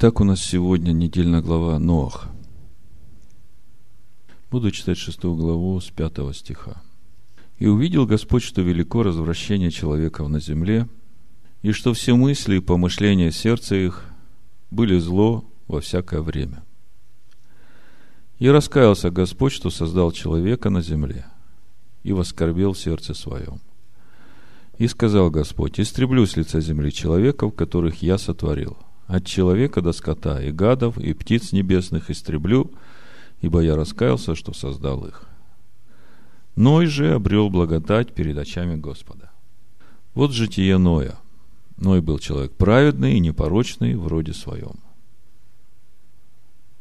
Так у нас сегодня недельная глава Ноах. Буду читать шестую главу с пятого стиха. «И увидел Господь, что велико развращение человеков на земле, и что все мысли и помышления сердца их были зло во всякое время. И раскаялся Господь, что создал человека на земле, и воскорбел сердце своем. И сказал Господь, истреблю с лица земли человеков, которых я сотворил. От человека до скота и гадов, и птиц небесных истреблю, ибо я раскаялся, что создал их. Ной же обрел благодать перед очами Господа. Вот житие Ноя. Ной был человек праведный и непорочный в роде своем.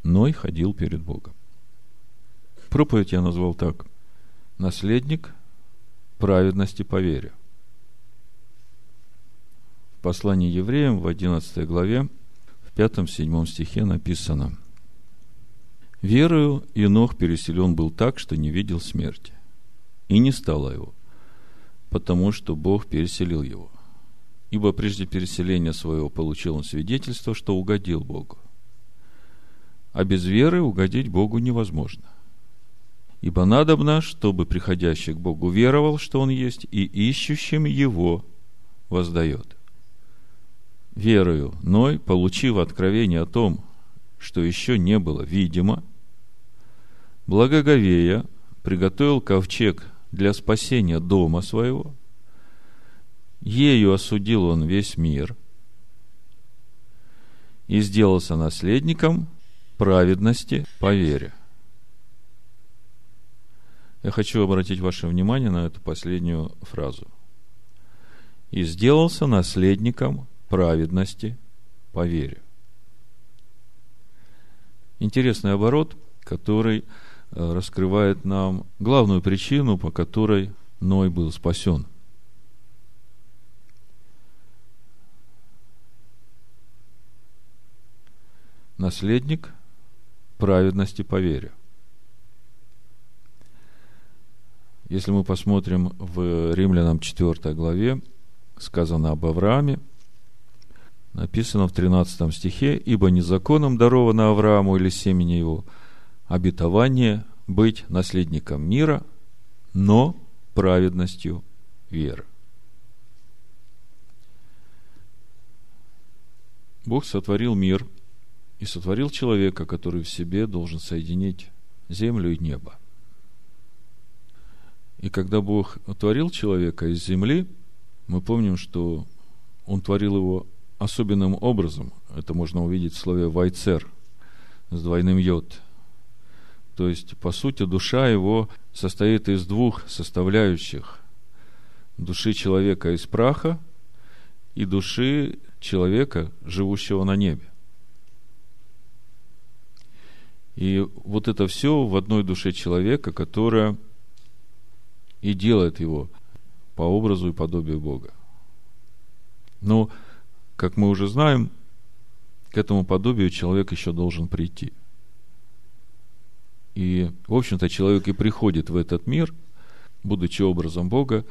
Ной ходил перед Богом. Проповедь я назвал так. Наследник праведности по вере. В послании евреям в 11 главе, 5-7 стихе написано «Верою Инох переселен был так, что не видел смерти, и не стало его, потому что Бог переселил его. Ибо прежде переселения своего получил он свидетельство, что угодил Богу. А без веры угодить Богу невозможно. Ибо надобно, чтобы приходящий к Богу веровал, что Он есть, и ищущим Его воздает верою Ной, получив откровение о том, что еще не было видимо, благоговея приготовил ковчег для спасения дома своего, ею осудил он весь мир и сделался наследником праведности по вере. Я хочу обратить ваше внимание на эту последнюю фразу. И сделался наследником праведности по вере. Интересный оборот, который э, раскрывает нам главную причину, по которой Ной был спасен. Наследник праведности по вере. Если мы посмотрим в Римлянам 4 главе, сказано об Аврааме, написано в 13 стихе, «Ибо незаконом даровано Аврааму или семени его обетование быть наследником мира, но праведностью веры». Бог сотворил мир и сотворил человека, который в себе должен соединить землю и небо. И когда Бог творил человека из земли, мы помним, что Он творил его особенным образом. Это можно увидеть в слове «вайцер» с двойным «йод». То есть, по сути, душа его состоит из двух составляющих. Души человека из праха и души человека, живущего на небе. И вот это все в одной душе человека, которая и делает его по образу и подобию Бога. Но как мы уже знаем, к этому подобию человек еще должен прийти. И, в общем-то, человек и приходит в этот мир, будучи образом Бога,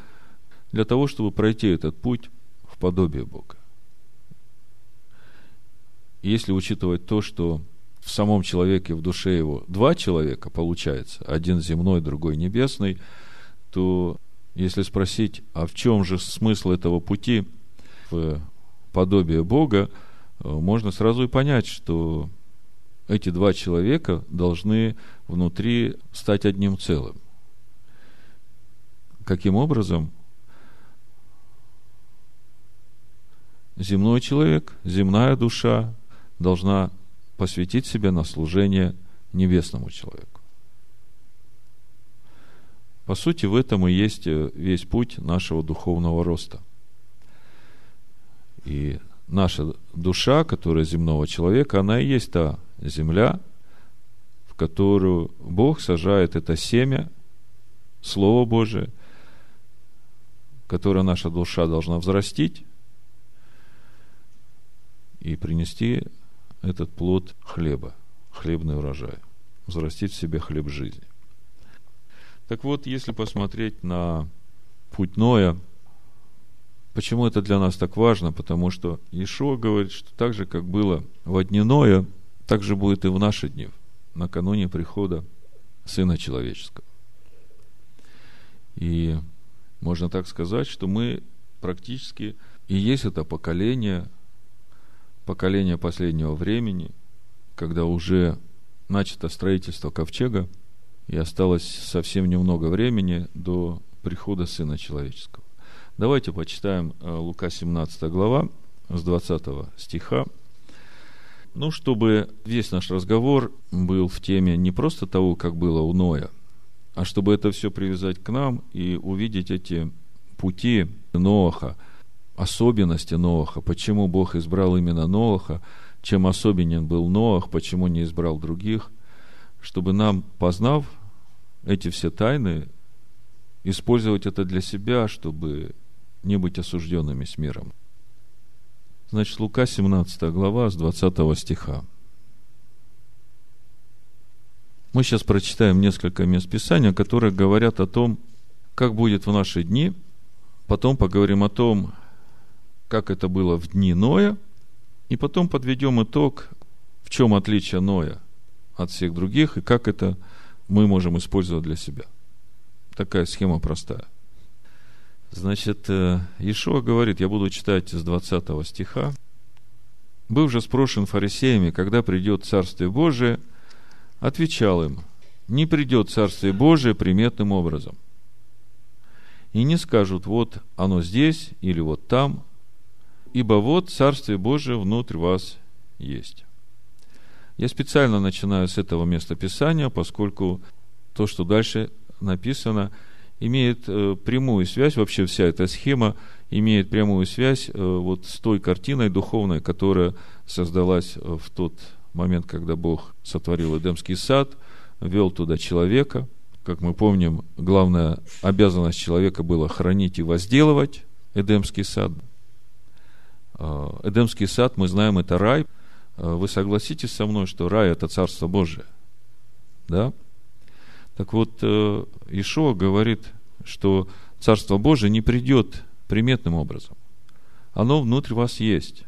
для того, чтобы пройти этот путь в подобие Бога. Если учитывать то, что в самом человеке, в душе его два человека получается, один земной, другой небесный, то если спросить, а в чем же смысл этого пути в подобие Бога, э, можно сразу и понять, что эти два человека должны внутри стать одним целым. Каким образом? Земной человек, земная душа должна посвятить себя на служение небесному человеку. По сути, в этом и есть э, весь путь нашего духовного роста. И наша душа, которая земного человека, она и есть та земля, в которую Бог сажает это семя, Слово Божие, которое наша душа должна взрастить и принести этот плод хлеба, хлебный урожай, взрастить в себе хлеб жизни. Так вот, если посмотреть на путь Ноя – Почему это для нас так важно? Потому что Ишуа говорит, что так же, как было во дни Ноя, так же будет и в наши дни, накануне прихода Сына Человеческого. И можно так сказать, что мы практически и есть это поколение, поколение последнего времени, когда уже начато строительство ковчега, и осталось совсем немного времени до прихода Сына Человеческого. Давайте почитаем э, Лука 17 глава с 20 стиха. Ну, чтобы весь наш разговор был в теме не просто того, как было у Ноя, а чтобы это все привязать к нам и увидеть эти пути Ноаха, особенности Ноаха, почему Бог избрал именно Ноаха, чем особенен был Ноах, почему не избрал других, чтобы нам, познав эти все тайны, использовать это для себя, чтобы не быть осужденными с миром. Значит, Лука 17 глава с 20 стиха. Мы сейчас прочитаем несколько мест Писания, которые говорят о том, как будет в наши дни. Потом поговорим о том, как это было в дни Ноя. И потом подведем итог, в чем отличие Ноя от всех других и как это мы можем использовать для себя. Такая схема простая – Значит, э, Ишуа говорит, я буду читать с 20 стиха. «Был же спрошен фарисеями, когда придет Царствие Божие, отвечал им, не придет Царствие Божие приметным образом. И не скажут, вот оно здесь или вот там, ибо вот Царствие Божие внутрь вас есть». Я специально начинаю с этого места Писания, поскольку то, что дальше написано – имеет э, прямую связь, вообще вся эта схема имеет прямую связь э, вот с той картиной духовной, которая создалась э, в тот момент, когда Бог сотворил Эдемский сад, вел туда человека. Как мы помним, главная обязанность человека была хранить и возделывать Эдемский сад. Эдемский сад, мы знаем, это рай. Вы согласитесь со мной, что рай – это Царство Божие? Да? Так вот, э, Ишуа говорит, что Царство Божие не придет приметным образом. Оно внутри вас есть.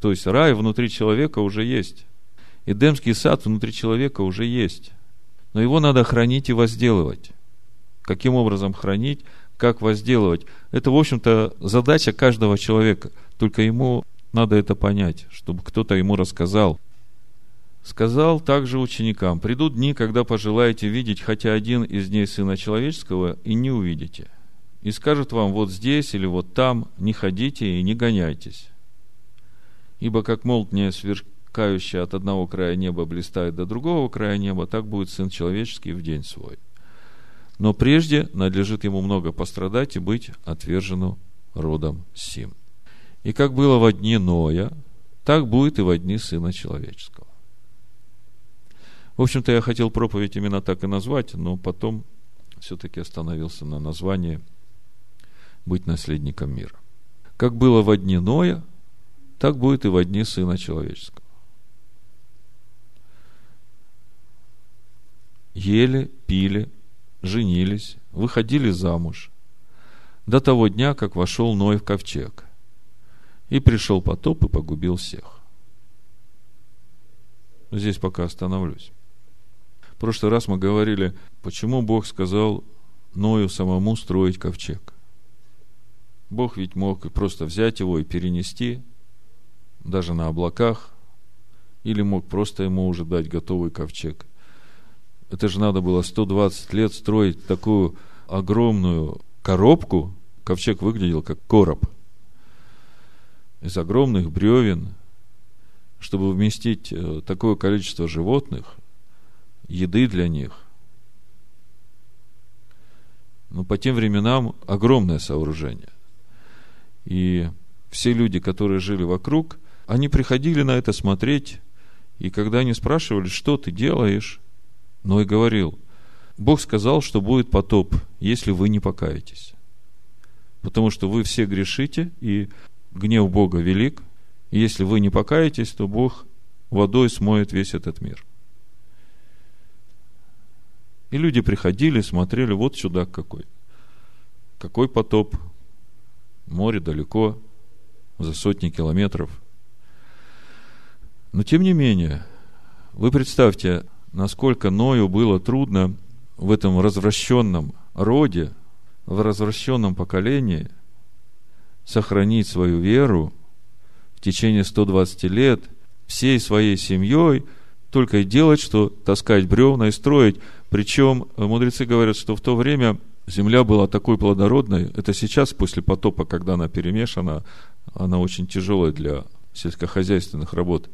То есть рай внутри человека уже есть. Эдемский сад внутри человека уже есть. Но его надо хранить и возделывать. Каким образом хранить, как возделывать? Это, в общем-то, задача каждого человека. Только ему надо это понять, чтобы кто-то ему рассказал, Сказал также ученикам, придут дни, когда пожелаете видеть хотя один из дней Сына Человеческого, и не увидите. И скажут вам, вот здесь или вот там, не ходите и не гоняйтесь. Ибо как молния, сверкающая от одного края неба, блистает до другого края неба, так будет Сын Человеческий в день свой. Но прежде надлежит ему много пострадать и быть отвержену родом сим. И как было во дни Ноя, так будет и во дни Сына Человеческого. В общем-то, я хотел проповедь именно так и назвать, но потом все-таки остановился на названии «Быть наследником мира». Как было во дни Ноя, так будет и во дни Сына Человеческого. Ели, пили, женились, выходили замуж до того дня, как вошел Ной в ковчег. И пришел потоп и погубил всех. Здесь пока остановлюсь. В прошлый раз мы говорили, почему Бог сказал Ною самому строить ковчег. Бог ведь мог просто взять его и перенести, даже на облаках, или мог просто ему уже дать готовый ковчег. Это же надо было 120 лет строить такую огромную коробку. Ковчег выглядел как короб из огромных бревен, чтобы вместить э, такое количество животных, еды для них. Но по тем временам огромное сооружение. И все люди, которые жили вокруг, они приходили на это смотреть, и когда они спрашивали, что ты делаешь, но и говорил, Бог сказал, что будет потоп, если вы не покаетесь. Потому что вы все грешите, и гнев Бога велик, и если вы не покаетесь, то Бог водой смоет весь этот мир. И люди приходили, смотрели, вот чудак какой. Какой потоп, море далеко, за сотни километров. Но тем не менее, вы представьте, насколько Ною было трудно в этом развращенном роде, в развращенном поколении сохранить свою веру в течение 120 лет всей своей семьей, только и делать, что таскать бревна и строить. Причем мудрецы говорят, что в то время земля была такой плодородной, это сейчас, после потопа, когда она перемешана, она очень тяжелая для сельскохозяйственных работ.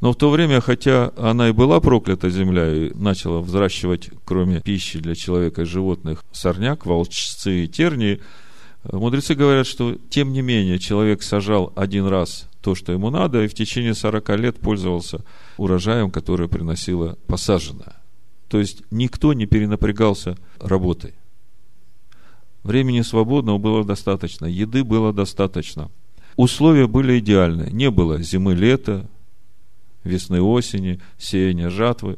Но в то время, хотя она и была проклята земля и начала взращивать, кроме пищи для человека и животных, сорняк, волчцы и тернии, мудрецы говорят, что тем не менее человек сажал один раз то, что ему надо, и в течение 40 лет пользовался урожаем, который приносило посаженное. То есть никто не перенапрягался работой. Времени свободного было достаточно, еды было достаточно. Условия были идеальны. Не было зимы-лета, весны-осени, сеяния, жатвы.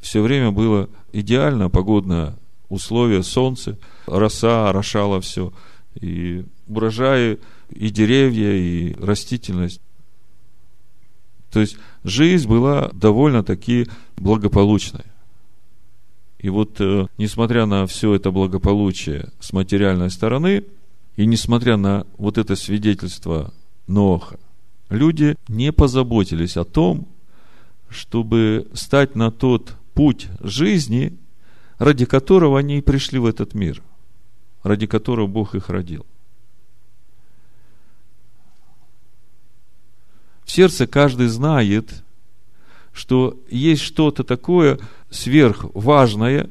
Все время было идеально погодное условие, солнце, роса орошала все, и урожаи, и деревья, и растительность. То есть жизнь была довольно-таки благополучной. И вот, э, несмотря на все это благополучие с материальной стороны, и несмотря на вот это свидетельство Ноха, люди не позаботились о том, чтобы стать на тот путь жизни, ради которого они и пришли в этот мир, ради которого Бог их родил. В сердце каждый знает, что есть что-то такое сверхважное,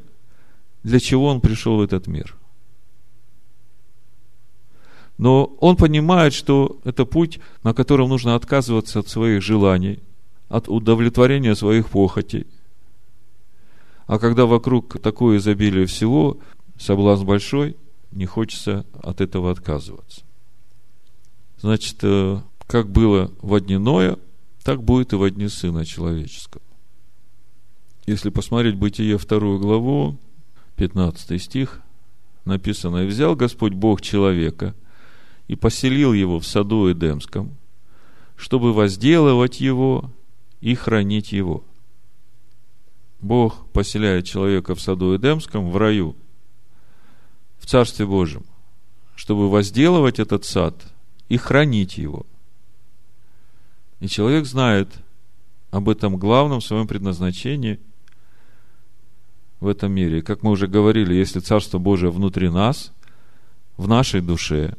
для чего он пришел в этот мир. Но он понимает, что это путь, на котором нужно отказываться от своих желаний, от удовлетворения своих похотей. А когда вокруг такое изобилие всего, соблазн большой, не хочется от этого отказываться. Значит, э, как было в дни Ноя, так будет и во дни Сына Человеческого. Если посмотреть Бытие вторую главу, 15 стих, написано, «И взял Господь Бог человека и поселил его в саду Эдемском, чтобы возделывать его и хранить его». Бог поселяет человека в саду Эдемском, в раю, в Царстве Божьем, чтобы возделывать этот сад и хранить его – и человек знает об этом главном своем предназначении в этом мире. Как мы уже говорили, если Царство Божие внутри нас, в нашей душе,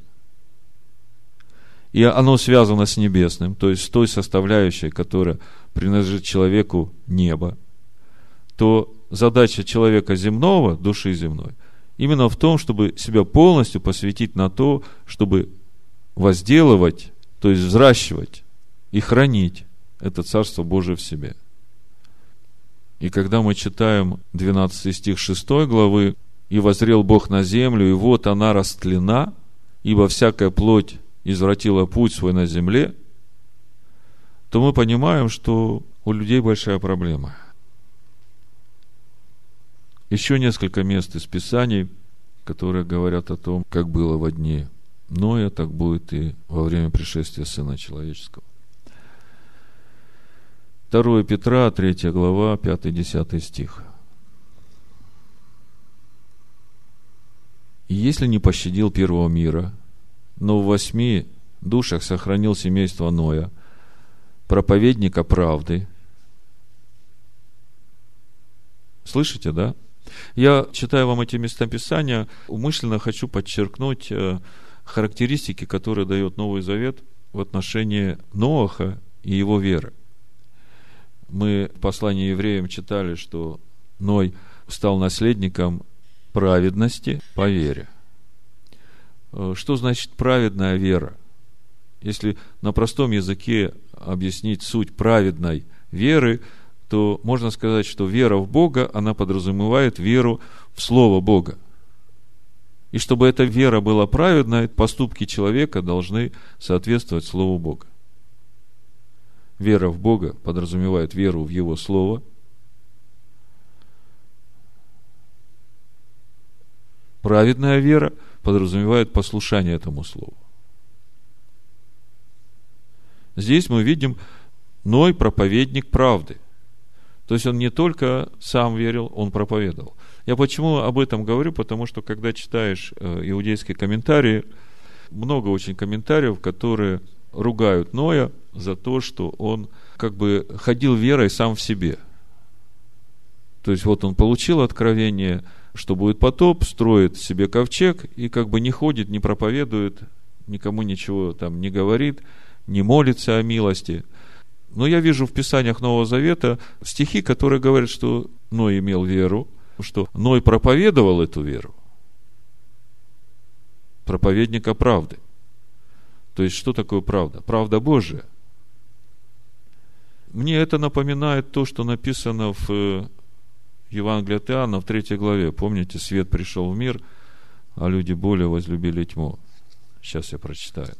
и оно связано с небесным, то есть с той составляющей, которая принадлежит человеку неба, то задача человека земного, души земной, именно в том, чтобы себя полностью посвятить на то, чтобы возделывать, то есть взращивать и хранить это Царство Божие в себе. И когда мы читаем 12 стих 6 главы, «И возрел Бог на землю, и вот она растлена, ибо всякая плоть извратила путь свой на земле», то мы понимаем, что у людей большая проблема. Еще несколько мест из Писаний, которые говорят о том, как было во дни Ноя, так будет и во время пришествия Сына Человеческого. 2 Петра, 3 глава, 5-10 стих. «И если не пощадил первого мира, но в восьми душах сохранил семейство Ноя, проповедника правды». Слышите, да? Я, читаю вам эти местописания, умышленно хочу подчеркнуть э, характеристики, которые дает Новый Завет в отношении Ноаха и его веры. Мы в послании евреям читали, что Ной стал наследником праведности по вере. Э, что значит праведная вера? Если на простом языке объяснить суть праведной веры, то можно сказать, что вера в Бога, она подразумевает веру в Слово Бога. И чтобы эта вера была праведной, поступки человека должны соответствовать Слову Бога. Вера в Бога подразумевает веру в Его Слово. Праведная вера подразумевает послушание этому слову. Здесь мы видим Ной проповедник правды. То есть он не только сам верил, он проповедовал. Я почему об этом говорю? Потому что когда читаешь э, иудейские комментарии, много очень комментариев, которые ругают Ноя за то, что он как бы ходил верой сам в себе. То есть вот он получил откровение, что будет потоп, строит себе ковчег и как бы не ходит, не проповедует, никому ничего там не говорит, не молится о милости. Но я вижу в Писаниях Нового Завета стихи, которые говорят, что Ной имел веру, что Ной проповедовал эту веру. Проповедника правды. То есть, что такое правда? Правда Божия. Мне это напоминает то, что написано в э, Евангелии от Иоанна в третьей главе. Помните, свет пришел в мир, а люди более возлюбили тьму. Сейчас я прочитаю.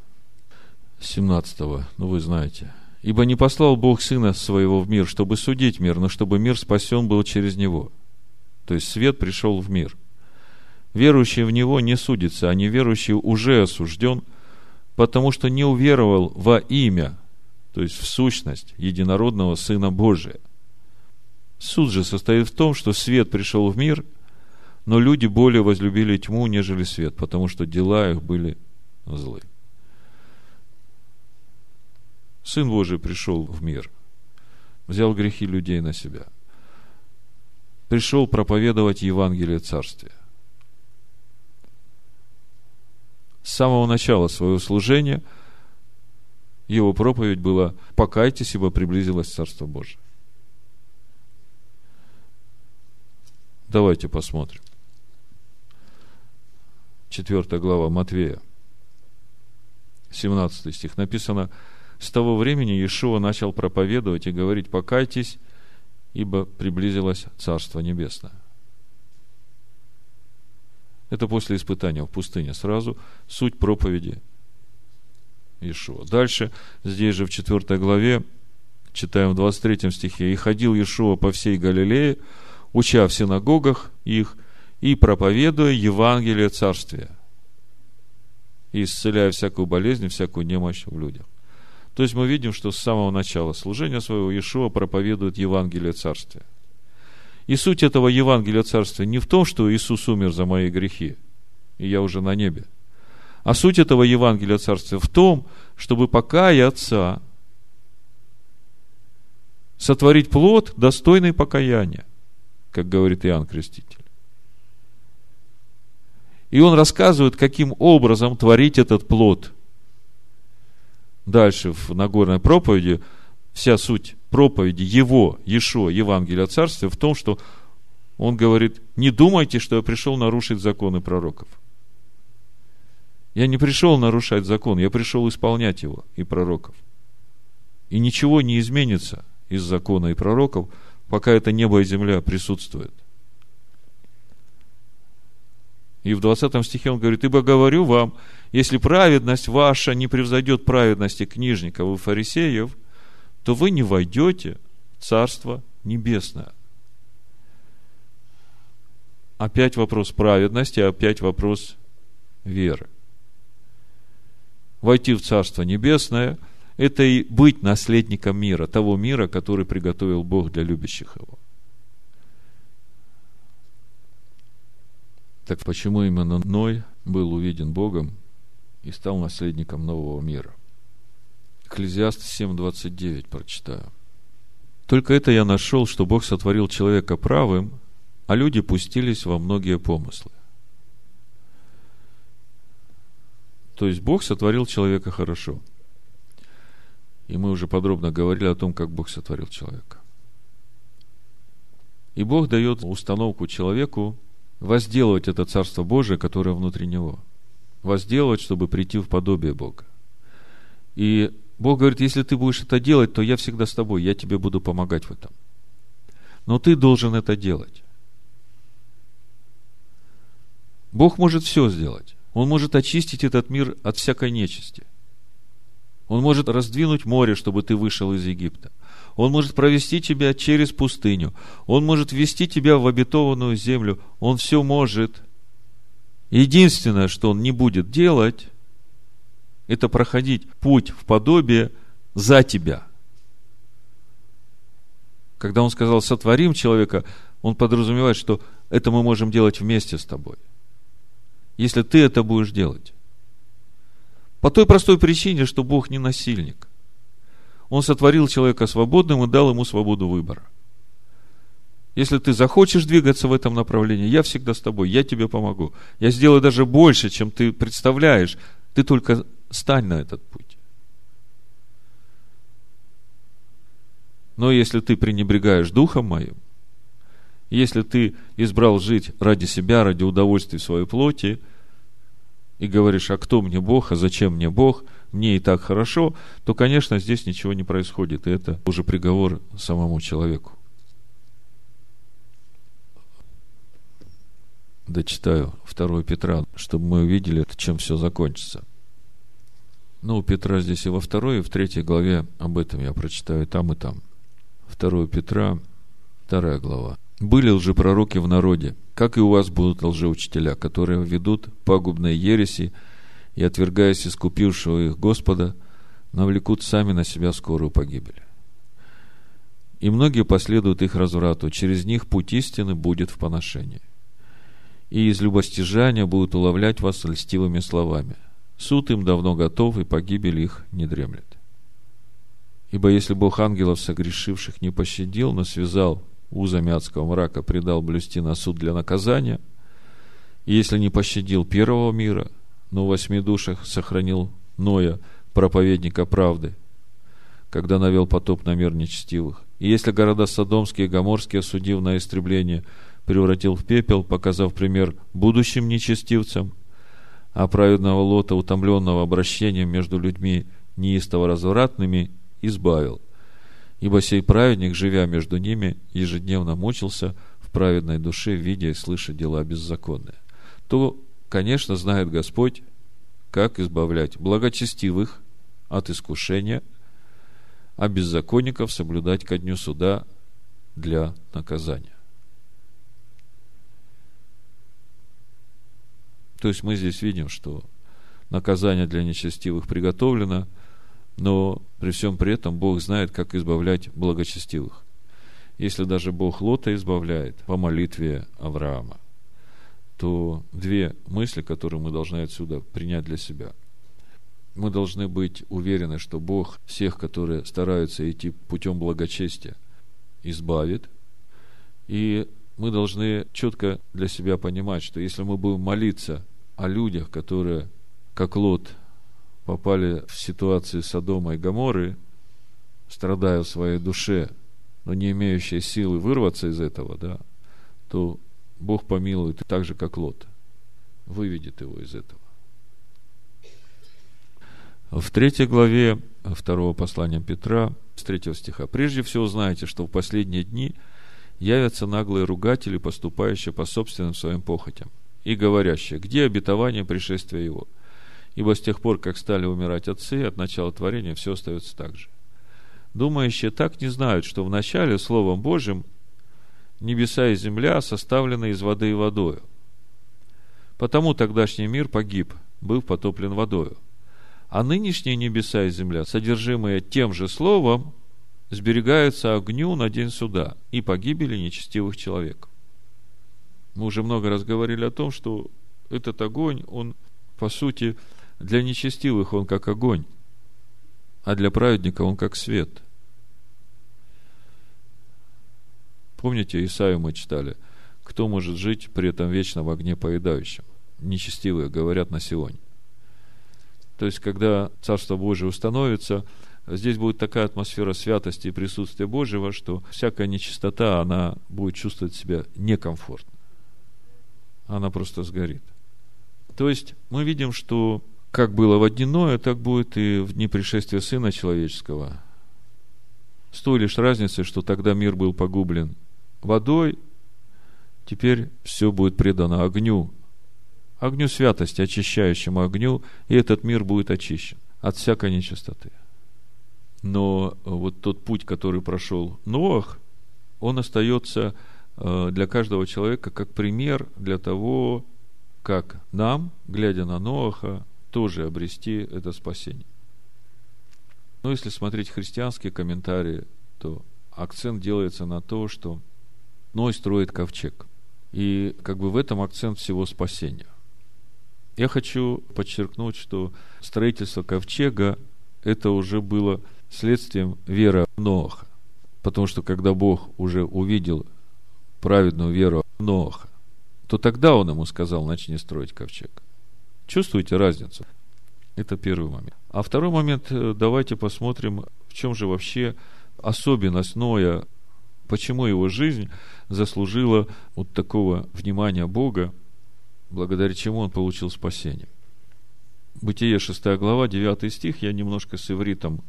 17 ну вы знаете. «Ибо не послал Бог Сына Своего в мир, чтобы судить мир, но чтобы мир спасен был через Него». То есть свет пришел в мир. Верующий в Него не судится, а неверующий уже осужден – потому что не уверовал во имя, то есть в сущность единородного Сына Божия. Суд же состоит в том, что свет пришел в мир, но люди более возлюбили тьму, нежели свет, потому что дела их были злы. Сын Божий пришел в мир, взял грехи людей на себя, пришел проповедовать Евангелие Царствия. с самого начала своего служения его проповедь была «Покайтесь, ибо приблизилось Царство Божие». Давайте посмотрим. Четвертая глава Матвея, 17 стих. Написано, с того времени Иешуа начал проповедовать и говорить, покайтесь, ибо приблизилось Царство Небесное. Это после испытания в пустыне сразу. Суть проповеди Иешуа. Дальше, здесь же в 4 главе, читаем в 23 стихе, «И ходил Иешуа по всей Галилее, уча в синагогах их и проповедуя Евангелие Царствия, и исцеляя всякую болезнь, всякую немощь в людях». То есть мы видим, что с самого начала служения своего Иешуа проповедует Евангелие Царствия – и суть этого Евангелия Царствия не в том, что Иисус умер за мои грехи, и я уже на небе. А суть этого Евангелия Царствия в том, чтобы покаяться, сотворить плод, достойный покаяния, как говорит Иоанн Креститель. И он рассказывает, каким образом творить этот плод. Дальше в Нагорной проповеди вся суть проповеди его, Ешо, Евангелия Царствия в том, что он говорит, не думайте, что я пришел нарушить законы пророков. Я не пришел нарушать закон, я пришел исполнять его и пророков. И ничего не изменится из закона и пророков, пока это небо и земля присутствуют. И в 20 стихе он говорит, «Ибо говорю вам, если праведность ваша не превзойдет праведности книжников и фарисеев – то вы не войдете в Царство Небесное. Опять вопрос праведности, опять вопрос веры. Войти в Царство Небесное – это и быть наследником мира, того мира, который приготовил Бог для любящих его. Так почему именно Ной был увиден Богом и стал наследником нового мира? Экклезиаст 7.29 прочитаю. Только это я нашел, что Бог сотворил человека правым, а люди пустились во многие помыслы. То есть Бог сотворил человека хорошо. И мы уже подробно говорили о том, как Бог сотворил человека. И Бог дает установку человеку возделывать это Царство Божие, которое внутри него. Возделывать, чтобы прийти в подобие Бога. И Бог говорит, если ты будешь это делать, то я всегда с тобой, я тебе буду помогать в этом. Но ты должен это делать. Бог может все сделать. Он может очистить этот мир от всякой нечисти. Он может раздвинуть море, чтобы ты вышел из Египта. Он может провести тебя через пустыню. Он может ввести тебя в обетованную землю. Он все может. Единственное, что он не будет делать, это проходить путь в подобие за тебя. Когда он сказал «сотворим человека», он подразумевает, что это мы можем делать вместе с тобой. Если ты это будешь делать. По той простой причине, что Бог не насильник. Он сотворил человека свободным и дал ему свободу выбора. Если ты захочешь двигаться в этом направлении, я всегда с тобой, я тебе помогу. Я сделаю даже больше, чем ты представляешь. Ты только стань на этот путь. Но если ты пренебрегаешь духом моим, если ты избрал жить ради себя, ради удовольствия своей плоти, и говоришь, а кто мне Бог, а зачем мне Бог, мне и так хорошо, то, конечно, здесь ничего не происходит. И это уже приговор самому человеку. Дочитаю 2 Петра, чтобы мы увидели, чем все закончится. Ну, у Петра здесь и во второй, и в третьей главе об этом я прочитаю там, и там. 2 Петра, вторая глава. «Были лжепророки в народе, как и у вас будут лжеучителя, которые ведут пагубные ереси и, отвергаясь искупившего их Господа, навлекут сами на себя скорую погибель. И многие последуют их разврату, через них путь истины будет в поношении. И из любостяжания будут уловлять вас льстивыми словами – Суд им давно готов, и погибель их не дремлет. Ибо если Бог ангелов согрешивших не пощадил, но связал узами адского мрака, предал блюсти на суд для наказания, и если не пощадил первого мира, но в восьми душах сохранил Ноя, проповедника правды, когда навел потоп на мир нечестивых, и если города Содомские и Гоморские, осудив на истребление, превратил в пепел, показав пример будущим нечестивцам, а праведного Лота, утомленного обращением между людьми неистово развратными, избавил. Ибо сей праведник, живя между ними, ежедневно мучился в праведной душе, видя и слыша дела беззаконные. То, конечно, знает Господь, как избавлять благочестивых от искушения, а беззаконников соблюдать ко дню суда для наказания. То есть мы здесь видим, что наказание для нечестивых приготовлено, но при всем при этом Бог знает, как избавлять благочестивых. Если даже Бог Лота избавляет по молитве Авраама, то две мысли, которые мы должны отсюда принять для себя. Мы должны быть уверены, что Бог всех, которые стараются идти путем благочестия, избавит. И мы должны четко для себя понимать, что если мы будем молиться о людях, которые, как Лот, попали в ситуацию Содома и Гаморы, страдая в своей душе, но не имеющие силы вырваться из этого, да, то Бог помилует так же, как Лот, выведет его из этого. В третьей главе второго послания Петра, с третьего стиха. «Прежде всего знаете, что в последние дни – явятся наглые ругатели, поступающие по собственным своим похотям, и говорящие, где обетование пришествия его? Ибо с тех пор, как стали умирать отцы, от начала творения все остается так же. Думающие так не знают, что в начале Словом Божьим небеса и земля составлены из воды и водою. Потому тогдашний мир погиб, быв потоплен водою. А нынешние небеса и земля, содержимые тем же Словом, сберегаются огню на день суда и погибели нечестивых человеков. Мы уже много раз говорили о том, что этот огонь, он, по сути, для нечестивых он как огонь, а для праведника он как свет. Помните, Исаию мы читали, кто может жить при этом вечно в огне поедающем? Нечестивые говорят на сегодня. То есть, когда Царство Божие установится – здесь будет такая атмосфера святости и присутствия Божьего, что всякая нечистота, она будет чувствовать себя некомфортно. Она просто сгорит. То есть мы видим, что как было в одниное, так будет и в дни пришествия Сына Человеческого. С той лишь разницей, что тогда мир был погублен водой, теперь все будет предано огню, огню святости, очищающему огню, и этот мир будет очищен от всякой нечистоты. Но вот тот путь, который прошел Ноах, он остается э, для каждого человека как пример для того, как нам, глядя на Ноаха, тоже обрести это спасение. Но если смотреть христианские комментарии, то акцент делается на то, что Ной строит ковчег. И как бы в этом акцент всего спасения. Я хочу подчеркнуть, что строительство ковчега это уже было следствием веры Ноаха. Потому что когда Бог уже увидел праведную веру Ноаха, то тогда он ему сказал, начни строить ковчег. Чувствуете разницу? Это первый момент. А второй момент, э, давайте посмотрим, в чем же вообще особенность Ноя, почему его жизнь заслужила вот такого внимания Бога, благодаря чему он получил спасение. Бытие 6 глава, 9 стих, я немножко с ивритом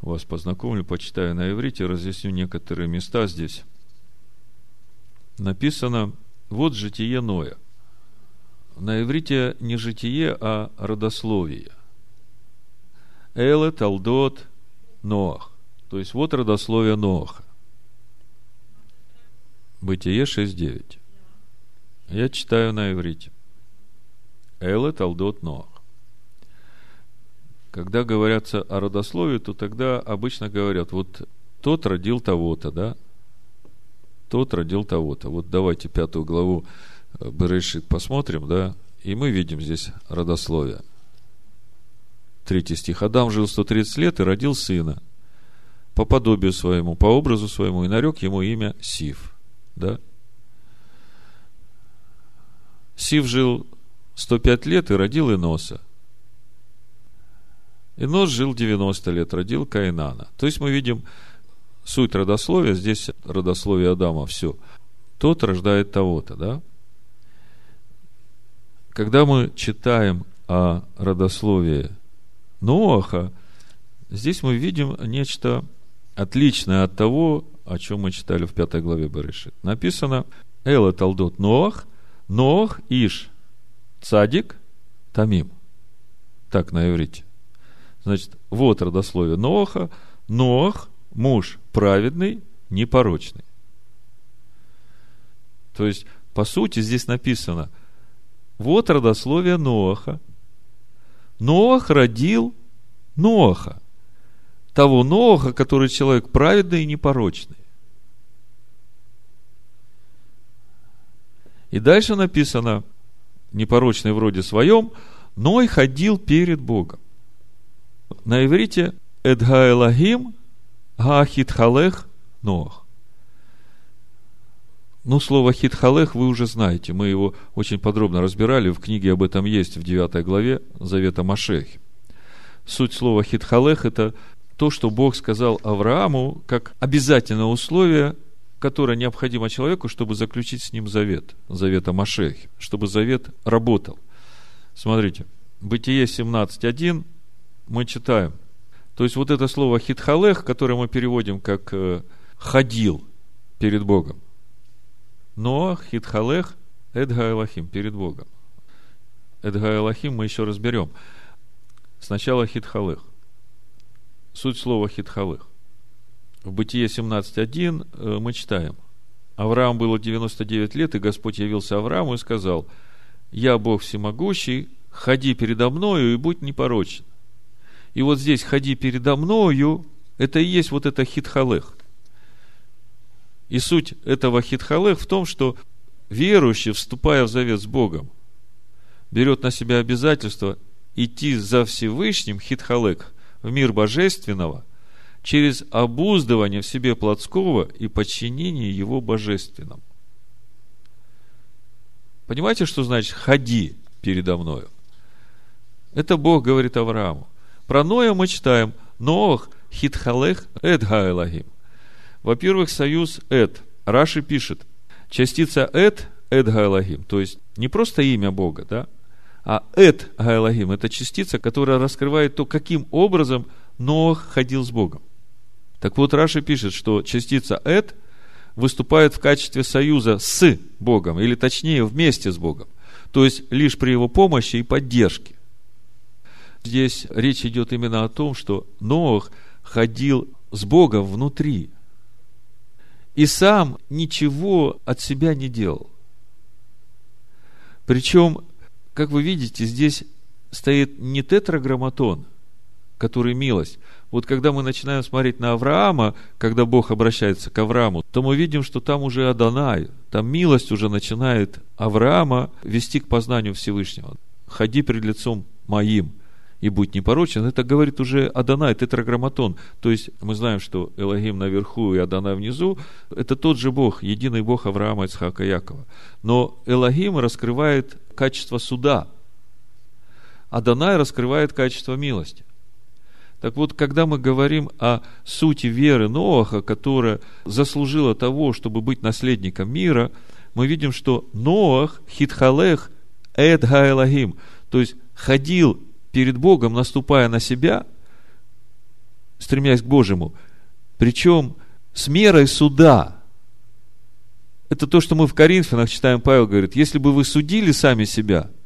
вас познакомлю, почитаю на иврите, разъясню некоторые места здесь. Написано, вот житие Ноя. На иврите не житие, а родословие. Эле, Талдот, Ноах. То есть вот родословие Ноаха. Бытие 6.9. Я читаю на иврите. Эле, Талдот, Ноах. Когда говорятся о родословии, то тогда обычно говорят, вот тот родил того-то, да? Тот родил того-то. Вот давайте пятую главу Берешит посмотрим, да? И мы видим здесь родословие. Третий стих. Адам жил 130 лет и родил сына по подобию своему, по образу своему, и нарек ему имя Сив. Да? Сив жил 105 лет и родил Иноса – Инос жил 90 лет, родил Каинана. То есть мы видим суть родословия, здесь родословие Адама, все. Тот рождает того-то, да? Когда мы читаем о родословии Ноаха, здесь мы видим нечто отличное от того, о чем мы читали в пятой главе Берешит. Написано Эла Талдот Ноах, Ноах Иш Цадик Тамим. Так на иврите. Значит, вот родословие Ноаха. Ноах – муж праведный, непорочный. То есть, по сути, здесь написано, вот родословие Ноаха. Ноах родил Ноаха. Того Ноаха, который человек праведный и непорочный. И дальше написано, непорочный вроде своем, Ной ходил перед Богом. На иврите Эдгаэлагим Гаахитхалех Ноах. Ну, слово хитхалех вы уже знаете. Мы его очень подробно разбирали. В книге об этом есть в 9 главе Завета Машехи. Суть слова хитхалех – это то, что Бог сказал Аврааму как обязательное условие, которое необходимо человеку, чтобы заключить с ним завет, завета Машехи, чтобы завет работал. Смотрите, Бытие 17.1 мы читаем. То есть вот это слово хитхалех, которое мы переводим как э, ходил перед Богом. Но хитхалех эдга Элохим перед Богом. Эдга Элохим мы еще разберем. Сначала хитхалех. Суть слова хитхалех. В Бытие 17.1 э, мы читаем. Авраам было 99 лет, и Господь явился Аврааму и сказал, «Я Бог всемогущий, ходи передо мною и будь непорочен». И вот здесь «ходи передо мною» – это и есть вот это хитхалех. И суть этого хитхалех в том, что верующий, вступая в завет с Богом, берет на себя обязательство идти за Всевышним хитхалек в мир божественного через обуздывание в себе плотского и подчинение его божественному. Понимаете, что значит «ходи передо мною»? Это Бог говорит Аврааму. Про Ноя мы читаем Ноах хитхалех эд гаэлагим. Во-первых, союз эд. Раши пишет, частица эд эд гаэлагим. То есть, не просто имя Бога, да, а эд гаэлагим. Это частица, которая раскрывает то, каким образом Ноах ходил с Богом. Так вот, Раши пишет, что частица эд выступает в качестве союза с Богом, или точнее вместе с Богом. То есть, лишь при его помощи и поддержке. Здесь речь идет именно о том, что Ноах ходил с Богом внутри. И сам ничего от себя не делал. Причем, как вы видите, здесь стоит не тетраграмматон, который милость. Вот когда мы начинаем смотреть на Авраама, когда Бог обращается к Аврааму, то мы видим, что там уже Адонай, там милость уже начинает Авраама вести к познанию Всевышнего. Ходи пред лицом моим и будь непорочен. Это говорит уже Адонай, тетраграмматон. То есть мы знаем, что Элогим наверху и Адонай внизу – это тот же Бог, единый Бог Авраама, Ицхака, Якова. Но Элогим раскрывает качество суда – Адонай раскрывает качество милости. Так вот, когда мы говорим о сути веры Ноаха, которая заслужила того, чтобы быть наследником мира, мы видим, что Ноах, Хитхалех, Эд Гаэлагим, то есть ходил перед Богом, наступая на себя, стремясь к Божьему, причем с мерой суда. Это то, что мы в Коринфянах читаем, Павел говорит, если бы вы судили сами себя –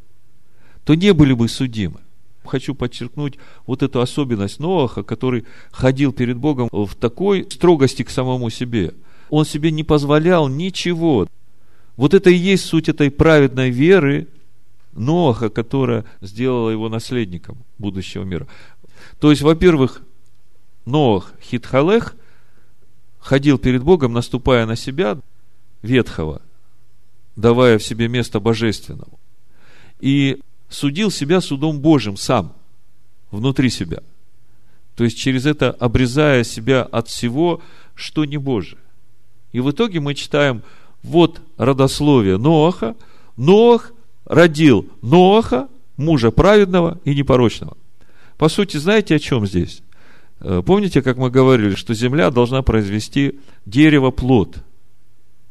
то не были бы судимы. Хочу подчеркнуть вот эту особенность Ноаха, который ходил перед Богом в такой строгости к самому себе. Он себе не позволял ничего. Вот это и есть суть этой праведной веры Ноаха, которая сделала его наследником будущего мира. То есть, во-первых, Ноах Хитхалех ходил перед Богом, наступая на себя ветхого, давая в себе место божественному. И судил себя судом Божьим сам, внутри себя. То есть через это обрезая себя от всего, что не Божие. И в итоге мы читаем, вот родословие Ноаха. Ноах родил Ноаха, мужа праведного и непорочного. По сути, знаете, о чем здесь? Э, помните, как мы говорили, что земля должна произвести дерево плод,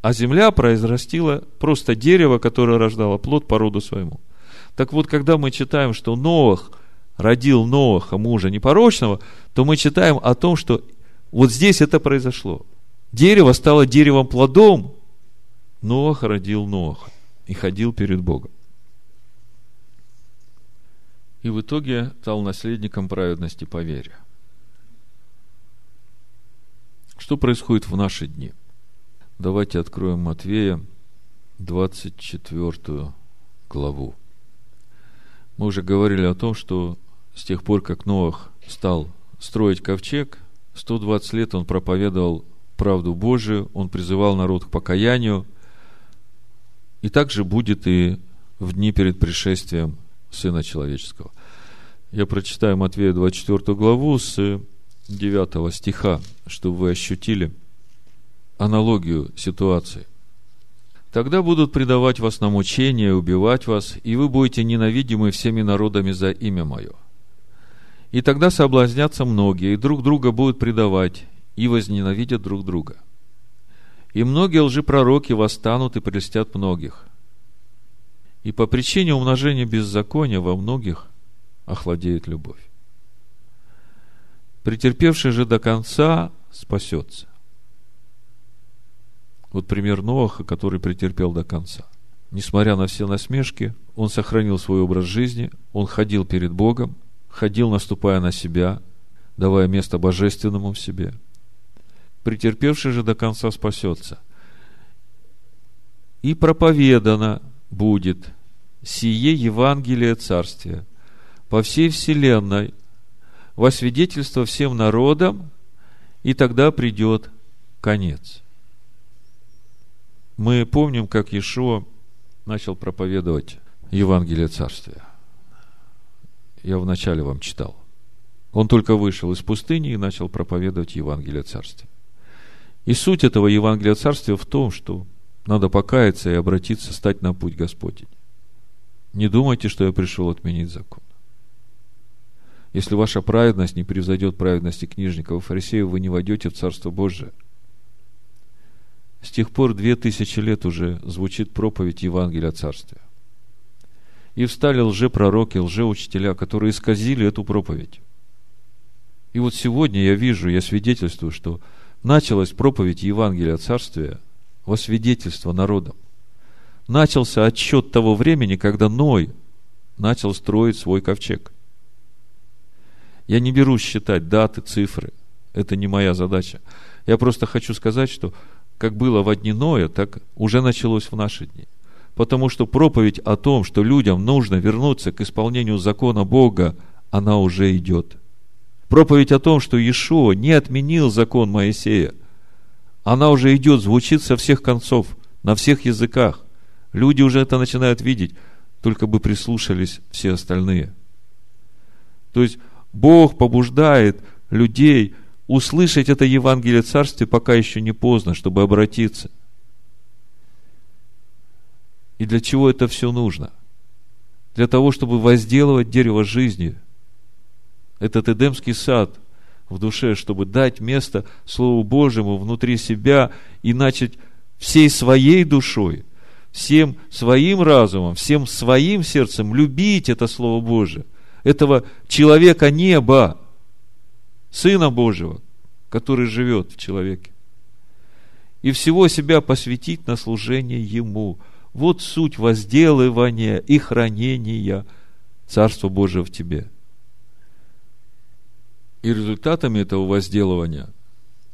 а земля произрастила просто дерево, которое рождало плод по роду своему – так вот, когда мы читаем, что Ноах родил Ноаха, мужа непорочного, то мы читаем о том, что вот здесь это произошло. Дерево стало деревом плодом. Ноах родил Ноаха и ходил перед Богом. И в итоге стал наследником праведности по вере. Что происходит в наши дни? Давайте откроем Матвея 24 главу. Мы уже говорили о том, что с тех пор, как Ноах стал строить ковчег, 120 лет он проповедовал правду Божию, он призывал народ к покаянию, и также будет и в дни перед пришествием Сына Человеческого. Я прочитаю Матвея 24 главу с 9 стиха, чтобы вы ощутили аналогию ситуации. Тогда будут предавать вас на мучение, убивать вас, и вы будете ненавидимы всеми народами за имя Мое. И тогда соблазнятся многие, и друг друга будут предавать, и возненавидят друг друга. И многие лжепророки восстанут и прельстят многих. И по причине умножения беззакония во многих охладеет любовь. Претерпевший же до конца спасется. Вот пример Ноаха, который претерпел до конца. Несмотря на все насмешки, он сохранил свой образ жизни, он ходил перед Богом, ходил, наступая на себя, давая место божественному в себе. Претерпевший же до конца спасется. И проповедано будет сие Евангелие Царствия по всей вселенной, во свидетельство всем народам, и тогда придет конец. Мы помним, как Иешуа начал проповедовать Евангелие Царствия. Я вначале вам читал. Он только вышел из пустыни и начал проповедовать Евангелие Царствия. И суть этого Евангелия Царствия в том, что надо покаяться и обратиться, стать на путь Господень. Не думайте, что я пришел отменить закон. Если ваша праведность не превзойдет праведности книжников и фарисеев, вы не войдете в Царство Божие – с тех пор две тысячи лет уже звучит проповедь Евангелия Царствия. И встали лжепророки, лжеучителя, которые исказили эту проповедь. И вот сегодня я вижу, я свидетельствую, что началась проповедь Евангелия Царствия во свидетельство народам. Начался отчет того времени, когда Ной начал строить свой ковчег. Я не берусь считать даты, цифры. Это не моя задача. Я просто хочу сказать, что как было в дни Ноя, так уже началось в наши дни. Потому что проповедь о том, что людям нужно вернуться к исполнению закона Бога, она уже идет. Проповедь о том, что Иешуа не отменил закон Моисея, она уже идет, звучит со всех концов, на всех языках. Люди уже это начинают видеть, только бы прислушались все остальные. То есть Бог побуждает людей услышать это Евангелие Царствия, пока еще не поздно, чтобы обратиться. И для чего это все нужно? Для того, чтобы возделывать дерево жизни. Этот Эдемский сад в душе, чтобы дать место Слову Божьему внутри себя и начать всей своей душой, всем своим разумом, всем своим сердцем любить это Слово Божие, этого человека неба, Сына Божьего, который живет в человеке. И всего себя посвятить на служение Ему. Вот суть возделывания и хранения Царства Божьего в тебе. И результатами этого возделывания,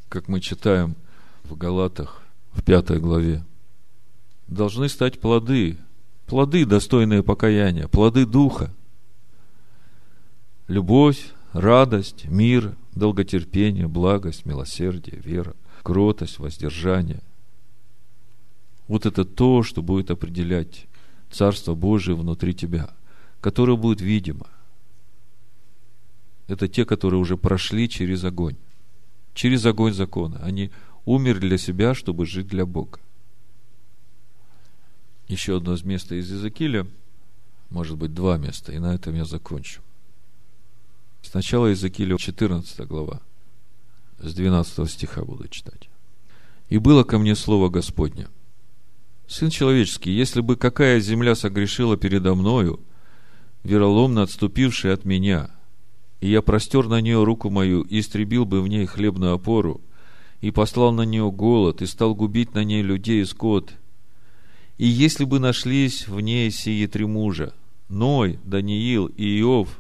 как мы читаем в Галатах, в пятой главе, должны стать плоды, плоды, достойные покаяния, плоды Духа. Любовь, радость, мир, долготерпение, благость, милосердие, вера, кротость, воздержание. Вот это то, что будет определять Царство Божие внутри тебя, которое будет видимо. Это те, которые уже прошли через огонь. Через огонь закона. Они умерли для себя, чтобы жить для Бога. Еще одно из места из Иезекииля, может быть, два места, и на этом я закончу. Сначала Иезекииля 14 глава, с 12 стиха буду читать. «И было ко мне слово Господне, Сын человеческий, если бы какая земля согрешила передо мною, вероломно отступившая от меня, и я простер на нее руку мою и истребил бы в ней хлебную опору, и послал на нее голод, и стал губить на ней людей и скот, и если бы нашлись в ней сие три мужа, Ной, Даниил и Иов,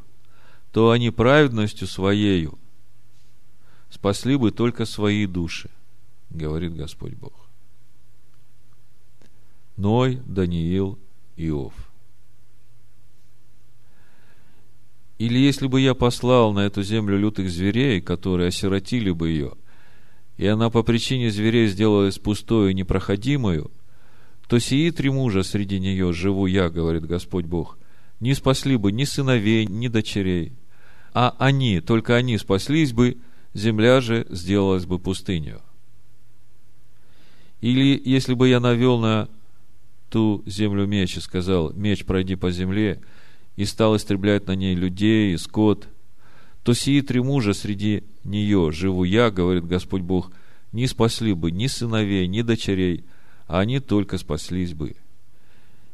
то они праведностью своею спасли бы только свои души, говорит Господь Бог. Ной, Даниил, Иов. Или если бы я послал на эту землю лютых зверей, которые осиротили бы ее, и она по причине зверей сделалась пустою и непроходимою, то сии три мужа среди нее живу я, говорит Господь Бог, не спасли бы ни сыновей, ни дочерей, а они, только они спаслись бы, земля же сделалась бы пустынью. Или если бы я навел на ту землю меч и сказал, меч пройди по земле, и стал истреблять на ней людей и скот, то сии три мужа среди нее живу я, говорит Господь Бог, не спасли бы ни сыновей, ни дочерей, они только спаслись бы.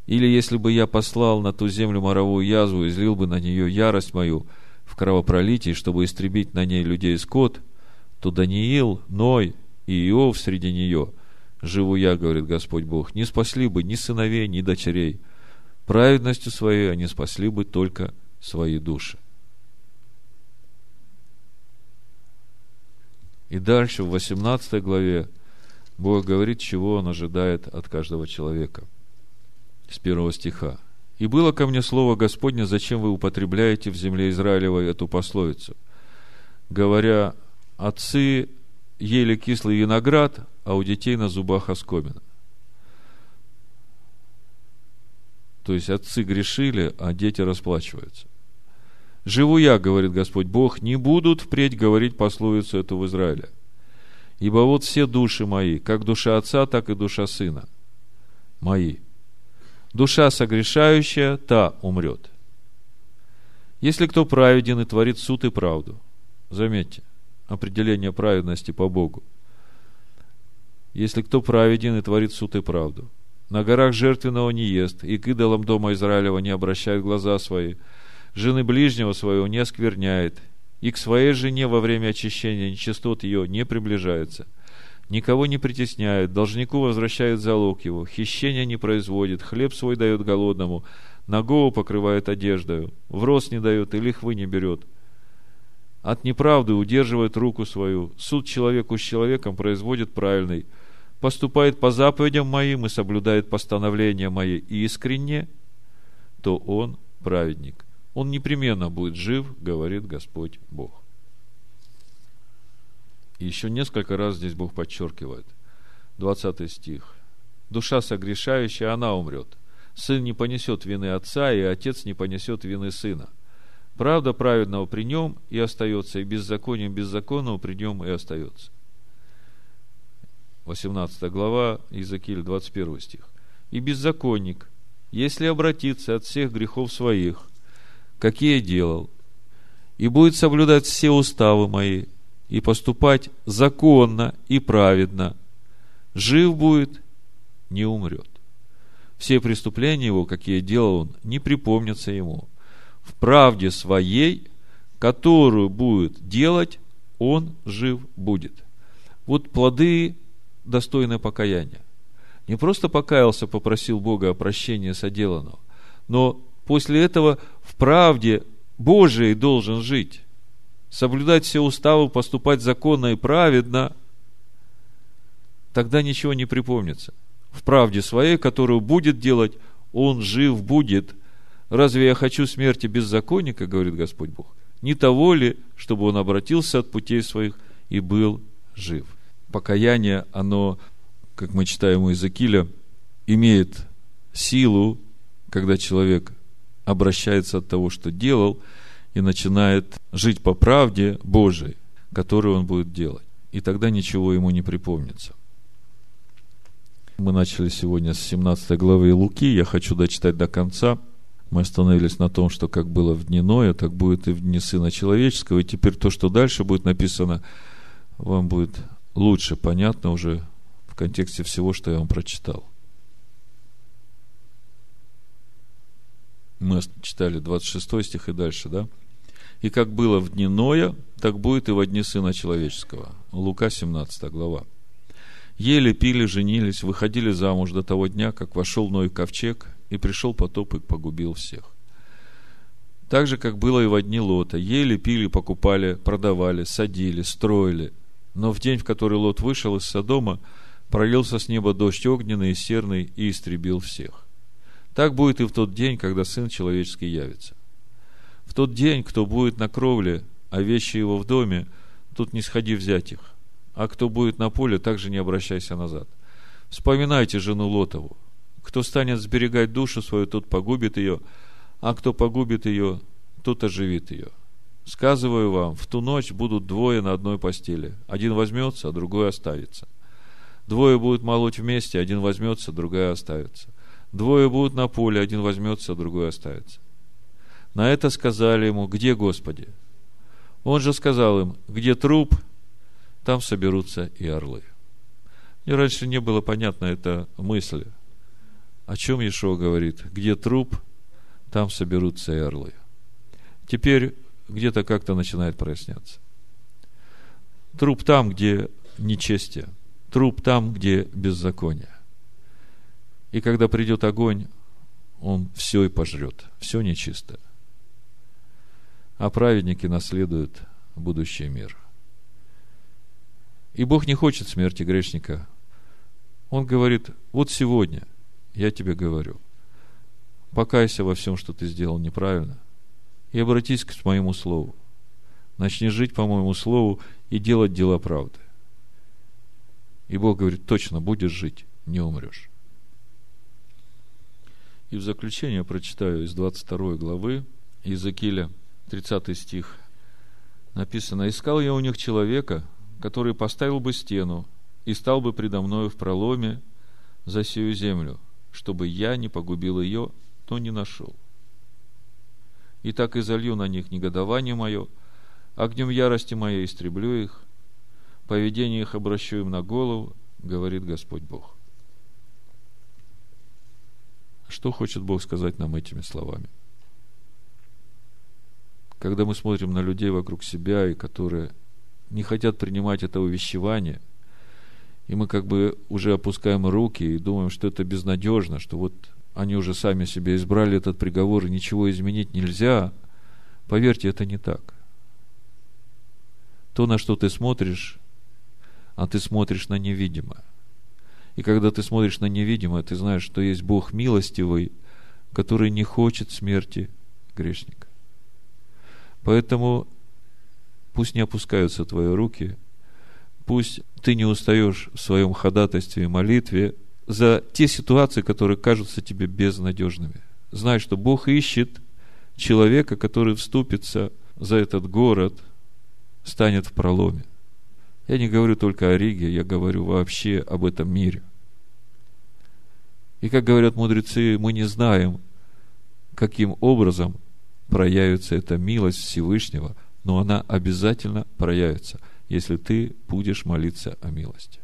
Или если бы я послал на ту землю моровую язву и злил бы на нее ярость мою – в кровопролитии, чтобы истребить на ней людей и скот, то Даниил, Ной и Иов среди нее, живу я, говорит Господь Бог, не спасли бы ни сыновей, ни дочерей. Праведностью своей они спасли бы только свои души. И дальше, в 18 главе, Бог говорит, чего Он ожидает от каждого человека. С первого стиха. И было ко мне слово Господне, зачем вы употребляете в земле Израилевой эту пословицу, говоря, отцы ели кислый виноград, а у детей на зубах оскомина. То есть отцы грешили, а дети расплачиваются. Живу я, говорит Господь Бог, не будут впредь говорить пословицу эту в Израиле. Ибо вот все души мои, как душа отца, так и душа сына, мои – душа согрешающая, та умрет. Если кто праведен и творит суд и правду, заметьте, определение праведности по Богу. Если кто праведен и творит суд и правду, на горах жертвенного не ест, и к идолам дома Израилева не обращает глаза свои, жены ближнего своего не оскверняет, и к своей жене во время очищения нечистот ее не приближается – никого не притесняет, должнику возвращает залог его, хищения не производит, хлеб свой дает голодному, ногого покрывает одеждою, в рост не дает и лихвы не берет. От неправды удерживает руку свою, суд человеку с человеком производит правильный, поступает по заповедям моим и соблюдает постановления мои искренне, то он праведник. Он непременно будет жив, говорит Господь Бог. И еще несколько раз здесь Бог подчеркивает. 20 стих. Душа согрешающая, она умрет. Сын не понесет вины отца, и отец не понесет вины сына. Правда праведного при нем и остается, и беззаконием беззаконного при нем и остается. 18 глава, Иезекииль, 21 стих. И беззаконник, если обратиться от всех грехов своих, какие делал, и будет соблюдать все уставы мои, и поступать законно и праведно, жив будет, не умрет. Все преступления его, какие делал он, не припомнятся ему. В правде своей, которую будет делать, он жив будет. Вот плоды достойны покаяния. Не просто покаялся, попросил Бога о прощении соделанного, но после этого в правде Божией должен жить соблюдать все уставы, поступать законно и праведно, тогда ничего не припомнится. В правде своей, которую будет делать, он жив будет. Разве я хочу смерти беззаконника, говорит Господь Бог? Не того ли, чтобы он обратился от путей своих и был жив? Покаяние, оно, как мы читаем у Иезекииля, имеет силу, когда человек обращается от того, что делал – и начинает жить по правде Божией, которую он будет делать. И тогда ничего ему не припомнится. Мы начали сегодня с 17 главы Луки. Я хочу дочитать до конца. Мы остановились на том, что как было в дни Ноя, так будет и в дни Сына Человеческого. И теперь то, что дальше будет написано, вам будет лучше понятно уже в контексте всего, что я вам прочитал. Мы читали 26 стих и дальше, да? И как было в дни Ноя, так будет и во дни Сына Человеческого. Лука 17 глава. Ели, пили, женились, выходили замуж до того дня, как вошел Ной ковчег, и пришел потоп и погубил всех. Так же, как было и во дни Лота. Ели, пили, покупали, продавали, садили, строили. Но в день, в который Лот вышел из Содома, пролился с неба дождь огненный и серный и истребил всех. Так будет и в тот день, когда Сын Человеческий явится. В тот день, кто будет на кровле, а вещи его в доме, тут не сходи взять их. А кто будет на поле, также не обращайся назад. Вспоминайте жену Лотову. Кто станет сберегать душу свою, тот погубит ее, а кто погубит ее, тот оживит ее. Сказываю вам, в ту ночь будут двое на одной постели. Один возьмется, а другой оставится. Двое будут молоть вместе, один возьмется, другая оставится. Двое будут на поле, один возьмется, другой оставится. На это сказали ему, где Господи? Он же сказал им, где труп, там соберутся и орлы. Мне раньше не было понятна эта мысль. О чем Ешо говорит? Где труп, там соберутся и орлы. Теперь где-то как-то начинает проясняться. Труп там, где нечестие. Труп там, где беззаконие. И когда придет огонь, он все и пожрет, все нечистое а праведники наследуют будущий мир. И Бог не хочет смерти грешника. Он говорит, вот сегодня я тебе говорю, покайся во всем, что ты сделал неправильно, и обратись к моему слову. Начни жить по моему слову и делать дела правды. И Бог говорит, точно будешь жить, не умрешь. И в заключение прочитаю из 22 главы Иезекииля, 30 стих, написано, «Искал я у них человека, который поставил бы стену и стал бы предо мною в проломе за сию землю, чтобы я не погубил ее, то не нашел. И так и залью на них негодование мое, огнем ярости моей истреблю их, поведение их обращу им на голову, говорит Господь Бог. Что хочет Бог сказать нам этими словами? когда мы смотрим на людей вокруг себя, и которые не хотят принимать это увещевание, и мы как бы уже опускаем руки и думаем, что это безнадежно, что вот они уже сами себе избрали этот приговор, и ничего изменить нельзя, поверьте, это не так. То, на что ты смотришь, а ты смотришь на невидимое. И когда ты смотришь на невидимое, ты знаешь, что есть Бог милостивый, который не хочет смерти грешника. Поэтому пусть не опускаются твои руки, пусть ты не устаешь в своем ходатайстве и молитве за те ситуации, которые кажутся тебе безнадежными. Знай, что Бог ищет человека, который вступится за этот город, станет в проломе. Я не говорю только о Риге, я говорю вообще об этом мире. И как говорят мудрецы, мы не знаем, каким образом проявится эта милость Всевышнего, но она обязательно проявится, если ты будешь молиться о милости.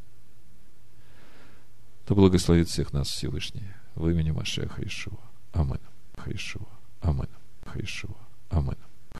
То благословит всех нас Всевышний в имени Машеха Ишуа. Амин. Хаишуа. Амин. Хаишуа. Амин.